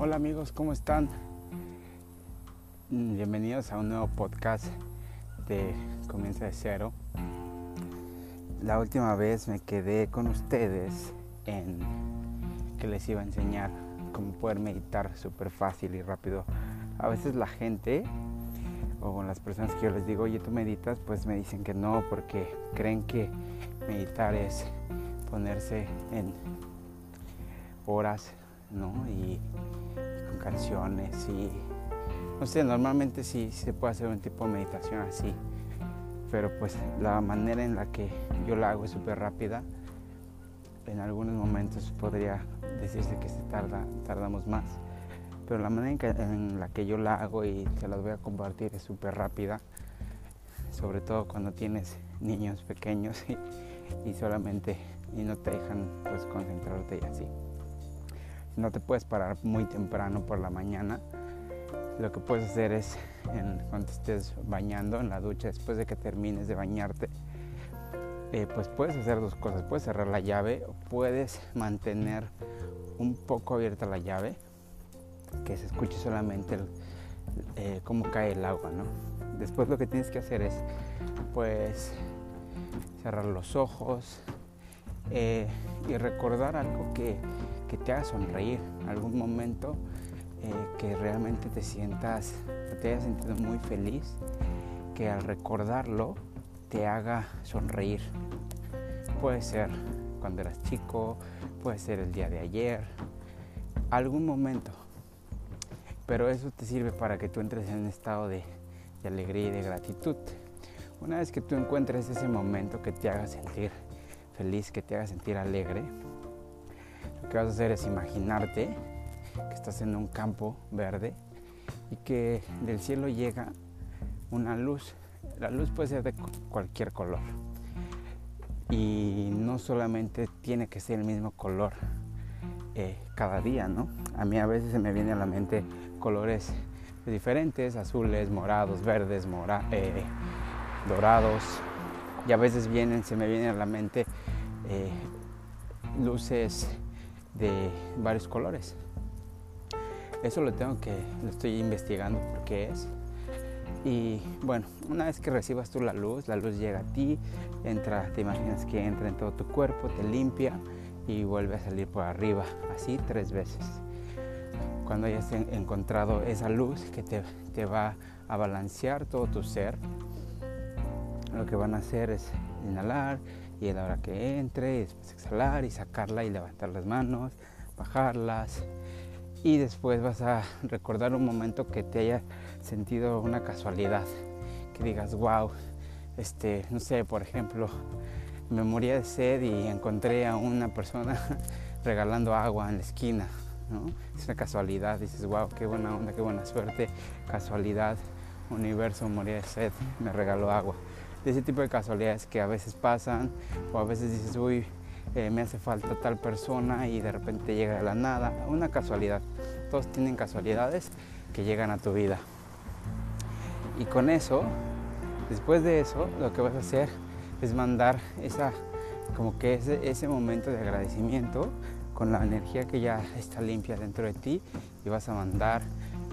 Hola amigos, ¿cómo están? Bienvenidos a un nuevo podcast de Comienza de Cero. La última vez me quedé con ustedes en que les iba a enseñar cómo poder meditar súper fácil y rápido. A veces la gente o las personas que yo les digo, oye, tú meditas, pues me dicen que no porque creen que meditar es ponerse en horas, ¿no? Y con canciones y no sé, normalmente sí, se puede hacer un tipo de meditación así, pero pues la manera en la que yo la hago es súper rápida. En algunos momentos podría decirse que se tarda, tardamos más, pero la manera en, la que yo la hago y se las voy a compartir es súper rápida, sobre todo cuando tienes niños pequeños y, y solamente y no te dejan pues concentrarte y así no te puedes parar muy temprano por la mañana, lo que puedes hacer es cuando estés bañando en la ducha, después de que termines de bañarte, eh, pues puedes hacer dos cosas. Puedes cerrar la llave o puedes mantener un poco abierta la llave, que se escuche solamente eh, cómo cae el agua, ¿no? Después lo que tienes que hacer es, pues, cerrar los ojos eh, y recordar algo que que te haga sonreír, algún momento eh, que realmente te sientas, te hayas sentido muy feliz, que al recordarlo te haga sonreír. Puede ser cuando eras chico, puede ser el día de ayer, algún momento. Pero eso te sirve para que tú entres en un estado de, de alegría y de gratitud. Una vez que tú encuentres ese momento que te haga sentir feliz, que te haga sentir alegre, lo que vas a hacer es imaginarte que estás en un campo verde y que del cielo llega una luz. La luz puede ser de cualquier color y no solamente tiene que ser el mismo color eh, cada día, ¿no? A mí a veces se me viene a la mente colores diferentes, azules, morados, verdes, eh, dorados y a veces vienen, se me vienen a la mente eh, luces de varios colores. Eso lo tengo que, lo estoy investigando por qué es. Y bueno, una vez que recibas tú la luz, la luz llega a ti, entra, te imaginas que entra en todo tu cuerpo, te limpia y vuelve a salir por arriba, así tres veces. Cuando hayas encontrado esa luz que te, te va a balancear todo tu ser, lo que van a hacer es inhalar y a la hora que entre, después exhalar y sacarla y levantar las manos, bajarlas. Y después vas a recordar un momento que te haya sentido una casualidad, que digas, wow, este, no sé, por ejemplo, me moría de sed y encontré a una persona regalando agua en la esquina, ¿no? Es una casualidad, dices, wow, qué buena onda, qué buena suerte, casualidad, universo, moría de sed, me regaló agua de ese tipo de casualidades que a veces pasan o a veces dices, uy, eh, me hace falta tal persona y de repente llega de la nada, una casualidad. Todos tienen casualidades que llegan a tu vida. Y con eso, después de eso, lo que vas a hacer es mandar esa, como que ese, ese momento de agradecimiento con la energía que ya está limpia dentro de ti y vas a mandar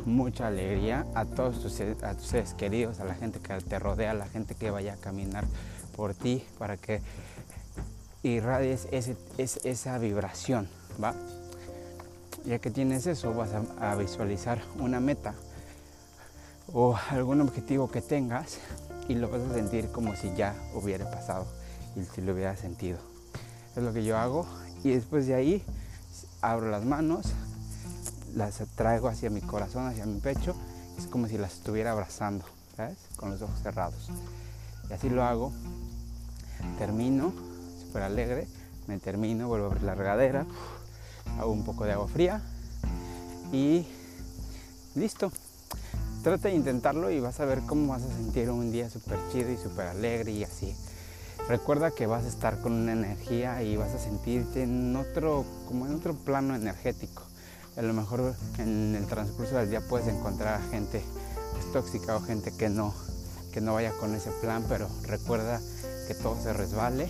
mucha alegría a todos tus, a tus seres queridos, a la gente que te rodea, a la gente que vaya a caminar por ti, para que irradies ese, esa vibración, ¿va? Ya que tienes eso, vas a, visualizar una meta o algún objetivo que tengas y lo vas a sentir como si ya hubiera pasado y si lo hubiera sentido. Es lo que yo hago y después de ahí abro las manos, las traigo hacia mi corazón, hacia mi pecho, es como si las estuviera abrazando, ¿sabes? Con los ojos cerrados. Y así lo hago, termino, súper alegre, me termino, vuelvo a abrir la regadera, hago un poco de agua fría y listo. Trata de intentarlo y vas a ver cómo vas a sentir un día súper chido y súper alegre y así. Recuerda que vas a estar con una energía y vas a sentirte en otro, como en otro plano energético a lo mejor en el transcurso del día puedes encontrar a gente pues, tóxica o gente que no, que no vaya con ese plan, pero recuerda que todo se resbale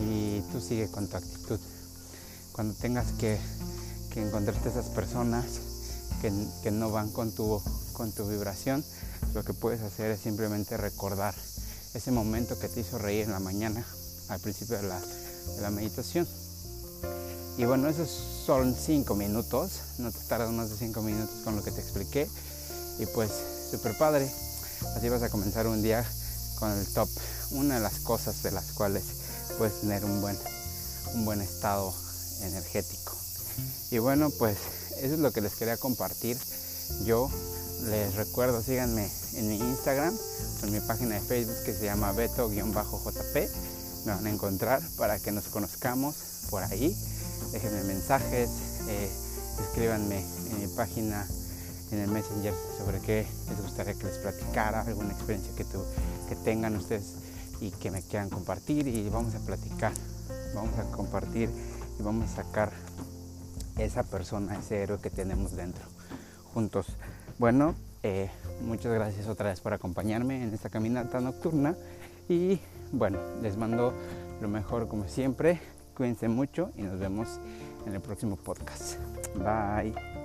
y tú sigue con tu actitud. Cuando tengas que, que encontrarte esas personas que, no van con tu, con tu vibración, lo que puedes hacer es simplemente recordar ese momento que te hizo reír en la mañana al principio de la, de la meditación. Y bueno, esos son cinco minutos, no te tardas más de cinco minutos con lo que te expliqué. Y pues, súper padre. Así vas a comenzar un día con el top, una de las cosas de las cuales puedes tener un buen, un buen estado energético. Y bueno, pues eso es lo que les quería compartir. Yo les recuerdo, síganme en mi Instagram, en mi página de Facebook que se llama Beto-JP. Me van a encontrar para que nos conozcamos por ahí. Déjenme mensajes, eh, escríbanme en mi página en el Messenger sobre qué les gustaría que les platicara, alguna experiencia que, que tengan ustedes y que me quieran compartir y vamos a platicar, vamos a compartir y vamos a sacar esa persona, ese héroe que tenemos dentro, juntos. Bueno, eh, muchas gracias otra vez por acompañarme en esta caminata nocturna y bueno, les mando lo mejor como siempre. Cuídense mucho y nos vemos en el próximo podcast. Bye.